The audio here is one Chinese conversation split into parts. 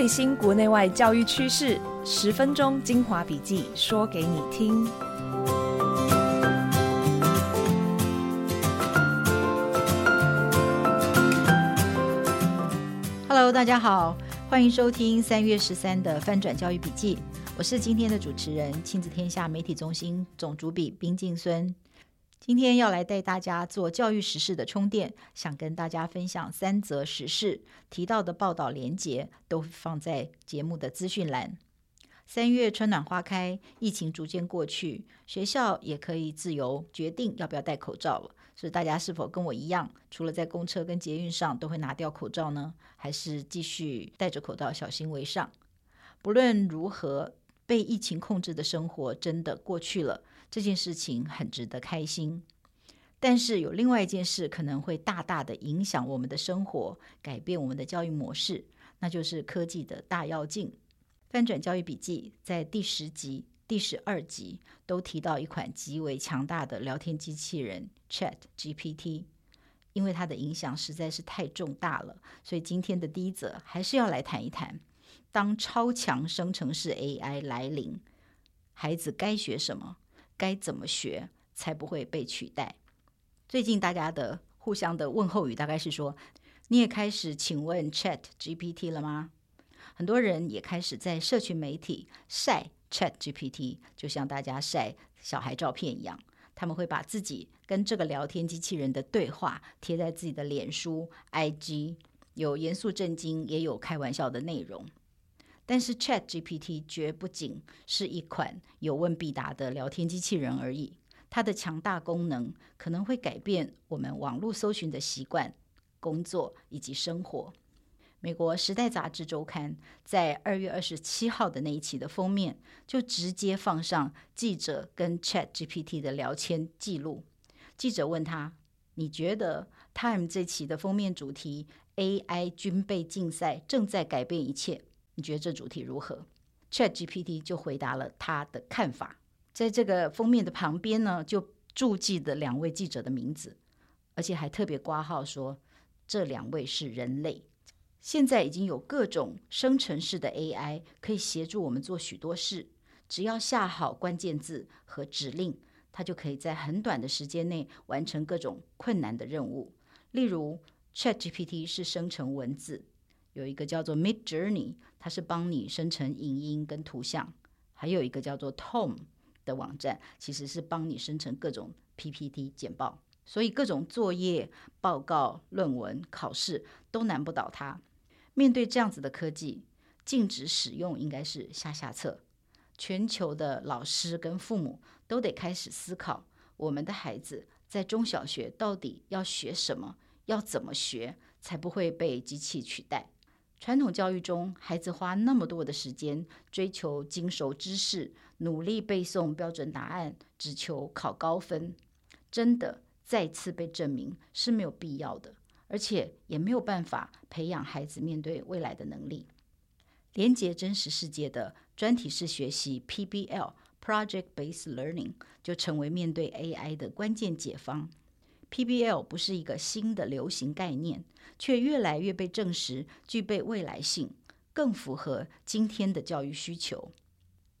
最新国内外教育趋势，十分钟精华笔记，说给你听。Hello，大家好，欢迎收听三月十三的翻转教育笔记。我是今天的主持人，亲子天下媒体中心总主笔宾静孙。今天要来带大家做教育时事的充电，想跟大家分享三则时事，提到的报道连结都放在节目的资讯栏。三月春暖花开，疫情逐渐过去，学校也可以自由决定要不要戴口罩了。所以大家是否跟我一样，除了在公车跟捷运上都会拿掉口罩呢？还是继续戴着口罩，小心为上？不论如何，被疫情控制的生活真的过去了。这件事情很值得开心，但是有另外一件事可能会大大的影响我们的生活，改变我们的教育模式，那就是科技的大跃进。翻转教育笔记在第十集、第十二集都提到一款极为强大的聊天机器人 ChatGPT，因为它的影响实在是太重大了，所以今天的第一则还是要来谈一谈，当超强生成式 AI 来临，孩子该学什么？该怎么学才不会被取代？最近大家的互相的问候语大概是说：“你也开始请问 Chat GPT 了吗？”很多人也开始在社群媒体晒 Chat GPT，就像大家晒小孩照片一样。他们会把自己跟这个聊天机器人的对话贴在自己的脸书、IG，有严肃震惊，也有开玩笑的内容。但是 ChatGPT 绝不仅是一款有问必答的聊天机器人而已，它的强大功能可能会改变我们网络搜寻的习惯、工作以及生活。美国《时代》杂志周刊在二月二十七号的那一期的封面，就直接放上记者跟 ChatGPT 的聊天记录。记者问他：“你觉得 Time 这期的封面主题 AI 军备竞赛正在改变一切？”你觉得这主题如何？ChatGPT 就回答了他的看法。在这个封面的旁边呢，就注记的两位记者的名字，而且还特别挂号说这两位是人类。现在已经有各种生成式的 AI 可以协助我们做许多事，只要下好关键字和指令，它就可以在很短的时间内完成各种困难的任务。例如，ChatGPT 是生成文字。有一个叫做 Midjourney，它是帮你生成影音跟图像；还有一个叫做 Tom 的网站，其实是帮你生成各种 PPT 简报。所以各种作业、报告、论文、考试都难不倒它。面对这样子的科技，禁止使用应该是下下策。全球的老师跟父母都得开始思考：我们的孩子在中小学到底要学什么？要怎么学才不会被机器取代？传统教育中，孩子花那么多的时间追求精熟知识，努力背诵标准答案，只求考高分，真的再次被证明是没有必要的，而且也没有办法培养孩子面对未来的能力。连接真实世界的专题式学习 （PBL，Project-Based Learning） 就成为面对 AI 的关键解方。PBL 不是一个新的流行概念，却越来越被证实具备未来性，更符合今天的教育需求。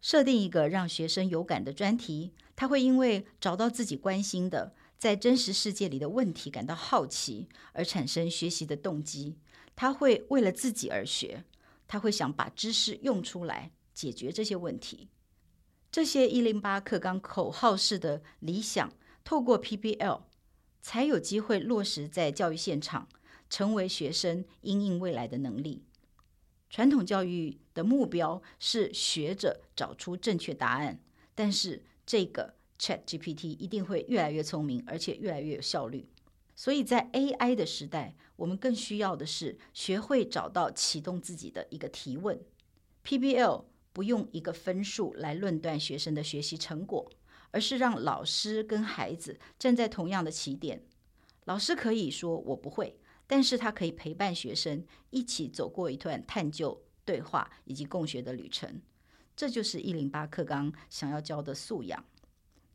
设定一个让学生有感的专题，他会因为找到自己关心的，在真实世界里的问题感到好奇，而产生学习的动机。他会为了自己而学，他会想把知识用出来解决这些问题。这些一零八课纲口号式的理想，透过 PBL。才有机会落实在教育现场，成为学生因应未来的能力。传统教育的目标是学着找出正确答案，但是这个 ChatGPT 一定会越来越聪明，而且越来越有效率。所以在 AI 的时代，我们更需要的是学会找到启动自己的一个提问。PBL 不用一个分数来论断学生的学习成果。而是让老师跟孩子站在同样的起点，老师可以说我不会，但是他可以陪伴学生一起走过一段探究、对话以及共学的旅程。这就是一零八课纲想要教的素养。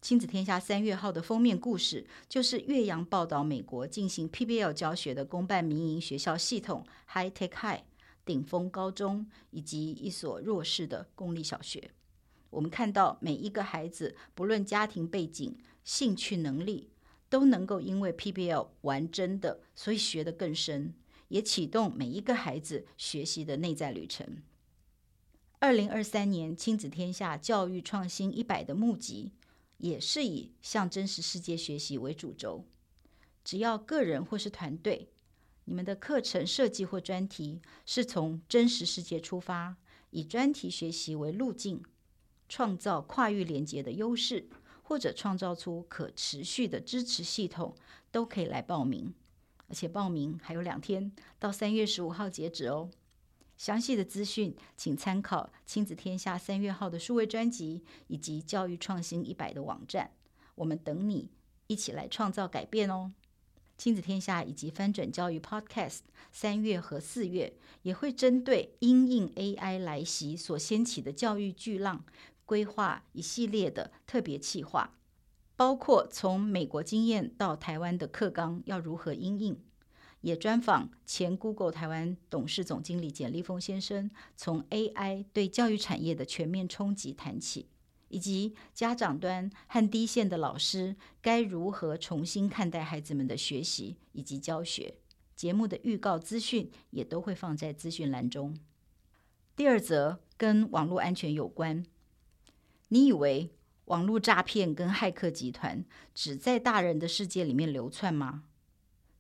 亲子天下三月号的封面故事，就是岳阳报道美国进行 PBL 教学的公办民营学校系统 High Tech High，顶峰高中以及一所弱势的公立小学。我们看到每一个孩子，不论家庭背景、兴趣能力，都能够因为 PBL 玩真的，所以学得更深，也启动每一个孩子学习的内在旅程。二零二三年亲子天下教育创新一百的募集，也是以向真实世界学习为主轴。只要个人或是团队，你们的课程设计或专题是从真实世界出发，以专题学习为路径，创造跨域连接的优势，或者创造出可持续的支持系统，都可以来报名。而且报名还有两天，到三月十五号截止哦。详细的资讯请参考亲子天下三月号的数位专辑以及教育创新一百的网站。我们等你一起来创造改变哦。亲子天下以及翻转教育 Podcast，三月和四月也会针对因应 AI 来袭所掀起的教育巨浪，规划一系列的特别企划，包括从美国经验到台湾的课纲要如何应应，也专访前 Google 台湾董事总经理简立峰先生，从 AI 对教育产业的全面冲击谈起。以及家长端和第一线的老师该如何重新看待孩子们的学习以及教学？节目的预告资讯也都会放在资讯栏中。第二则跟网络安全有关。你以为网络诈骗跟骇客集团只在大人的世界里面流窜吗？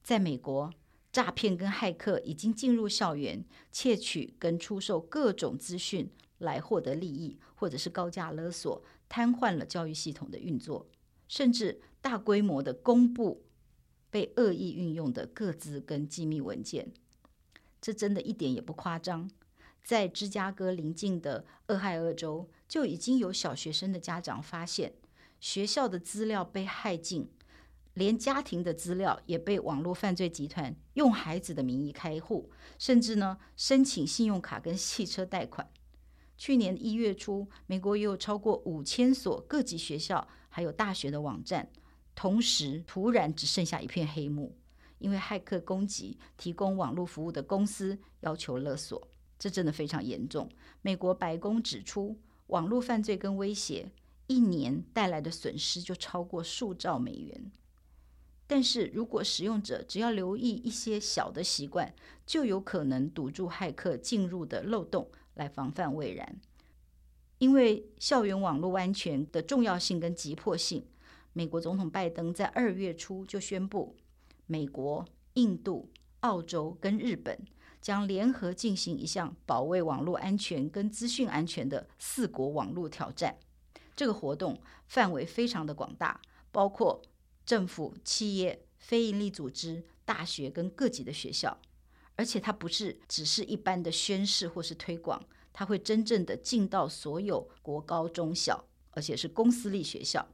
在美国，诈骗跟骇客已经进入校园，窃取跟出售各种资讯。来获得利益，或者是高价勒索，瘫痪了教育系统的运作，甚至大规模的公布被恶意运用的各资跟机密文件，这真的一点也不夸张。在芝加哥邻近的俄亥俄州，就已经有小学生的家长发现，学校的资料被骇进，连家庭的资料也被网络犯罪集团用孩子的名义开户，甚至呢申请信用卡跟汽车贷款。去年一月初，美国也有超过五千所各级学校还有大学的网站，同时突然只剩下一片黑幕，因为骇客攻击提供网络服务的公司要求勒索，这真的非常严重。美国白宫指出，网络犯罪跟威胁一年带来的损失就超过数兆美元。但是如果使用者只要留意一些小的习惯，就有可能堵住骇客进入的漏洞。来防范未然，因为校园网络安全的重要性跟急迫性，美国总统拜登在二月初就宣布，美国、印度、澳洲跟日本将联合进行一项保卫网络安全跟资讯安全的四国网络挑战。这个活动范围非常的广大，包括政府、企业、非营利组织、大学跟各级的学校。而且它不是只是一般的宣示或是推广，它会真正的进到所有国高中小，而且是公私立学校。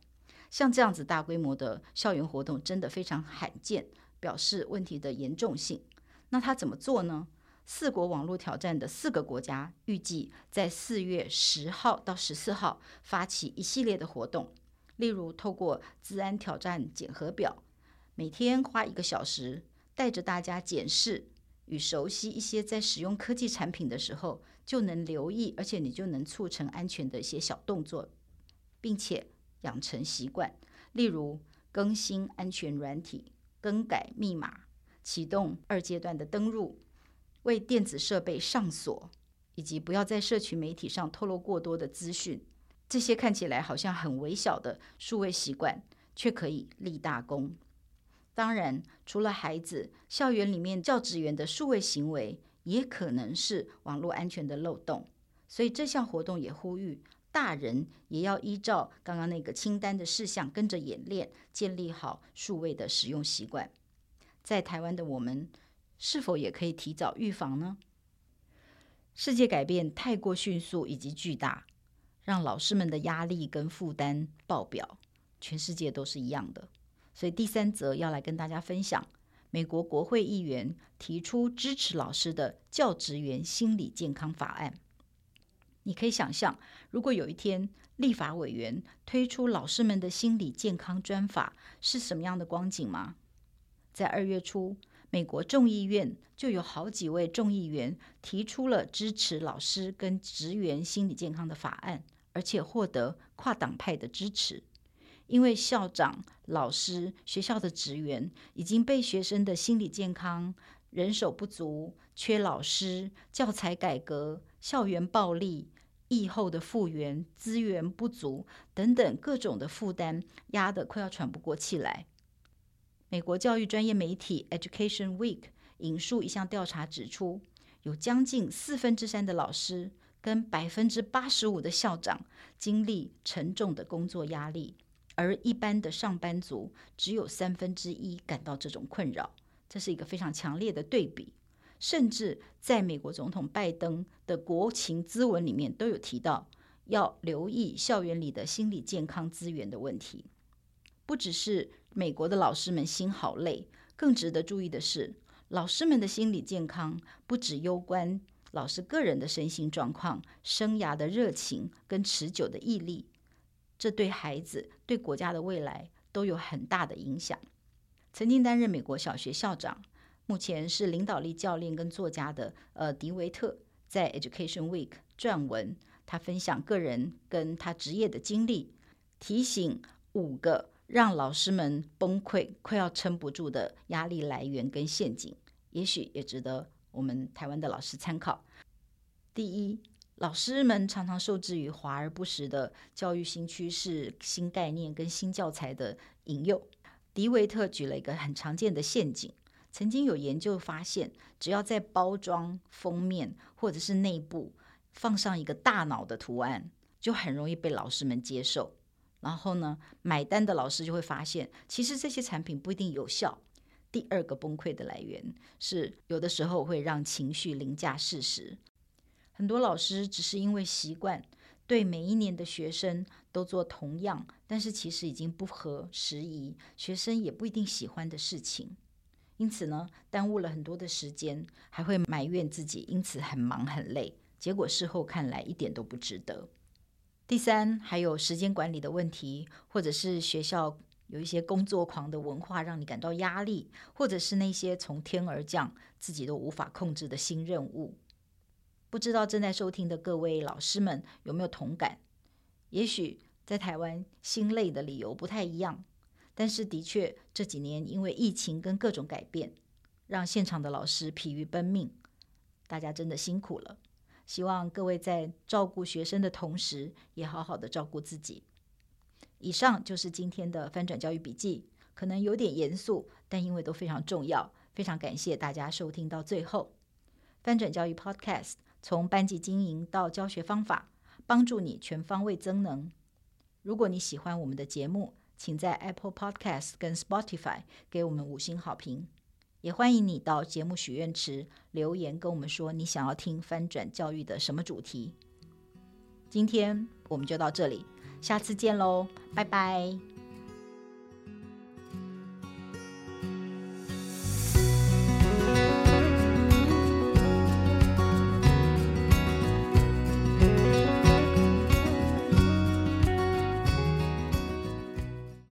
像这样子大规模的校园活动，真的非常罕见，表示问题的严重性。那他怎么做呢？四国网络挑战的四个国家预计在四月十号到十四号发起一系列的活动，例如透过治安挑战检核表，每天花一个小时，带着大家检视。与熟悉一些在使用科技产品的时候就能留意，而且你就能促成安全的一些小动作，并且养成习惯，例如更新安全软体、更改密码、启动二阶段的登入、为电子设备上锁，以及不要在社群媒体上透露过多的资讯。这些看起来好像很微小的数位习惯，却可以立大功。当然，除了孩子，校园里面教职员的数位行为也可能是网络安全的漏洞。所以这项活动也呼吁大人也要依照刚刚那个清单的事项跟着演练，建立好数位的使用习惯。在台湾的我们，是否也可以提早预防呢？世界改变太过迅速以及巨大，让老师们的压力跟负担爆表，全世界都是一样的。所以第三则要来跟大家分享，美国国会议员提出支持老师的教职员心理健康法案。你可以想象，如果有一天立法委员推出老师们的心理健康专法，是什么样的光景吗？在二月初，美国众议院就有好几位众议员提出了支持老师跟职员心理健康的法案，而且获得跨党派的支持。因为校长、老师、学校的职员已经被学生的心理健康、人手不足、缺老师、教材改革、校园暴力、疫后的复原、资源不足等等各种的负担压得快要喘不过气来。美国教育专业媒体 Education Week 引述一项调查指出，有将近四分之三的老师跟百分之八十五的校长经历沉重的工作压力。而一般的上班族只有三分之一感到这种困扰，这是一个非常强烈的对比。甚至在美国总统拜登的国情咨文里面都有提到，要留意校园里的心理健康资源的问题。不只是美国的老师们心好累，更值得注意的是，老师们的心理健康不只攸关老师个人的身心状况、生涯的热情跟持久的毅力。这对孩子、对国家的未来都有很大的影响。曾经担任美国小学校长，目前是领导力教练跟作家的呃迪维特，在 Education Week 撰文，他分享个人跟他职业的经历，提醒五个让老师们崩溃、快要撑不住的压力来源跟陷阱，也许也值得我们台湾的老师参考。第一。老师们常常受制于华而不实的教育新趋势、新概念跟新教材的引诱。迪维特举了一个很常见的陷阱：曾经有研究发现，只要在包装、封面或者是内部放上一个大脑的图案，就很容易被老师们接受。然后呢，买单的老师就会发现，其实这些产品不一定有效。第二个崩溃的来源是，有的时候会让情绪凌驾事实。很多老师只是因为习惯对每一年的学生都做同样，但是其实已经不合时宜，学生也不一定喜欢的事情，因此呢，耽误了很多的时间，还会埋怨自己，因此很忙很累，结果事后看来一点都不值得。第三，还有时间管理的问题，或者是学校有一些工作狂的文化，让你感到压力，或者是那些从天而降自己都无法控制的新任务。不知道正在收听的各位老师们有没有同感？也许在台湾心累的理由不太一样，但是的确这几年因为疫情跟各种改变，让现场的老师疲于奔命，大家真的辛苦了。希望各位在照顾学生的同时，也好好的照顾自己。以上就是今天的翻转教育笔记，可能有点严肃，但因为都非常重要，非常感谢大家收听到最后。翻转教育 Podcast。从班级经营到教学方法，帮助你全方位增能。如果你喜欢我们的节目，请在 Apple Podcast 跟 Spotify 给我们五星好评。也欢迎你到节目许愿池留言，跟我们说你想要听翻转教育的什么主题。今天我们就到这里，下次见喽，拜拜。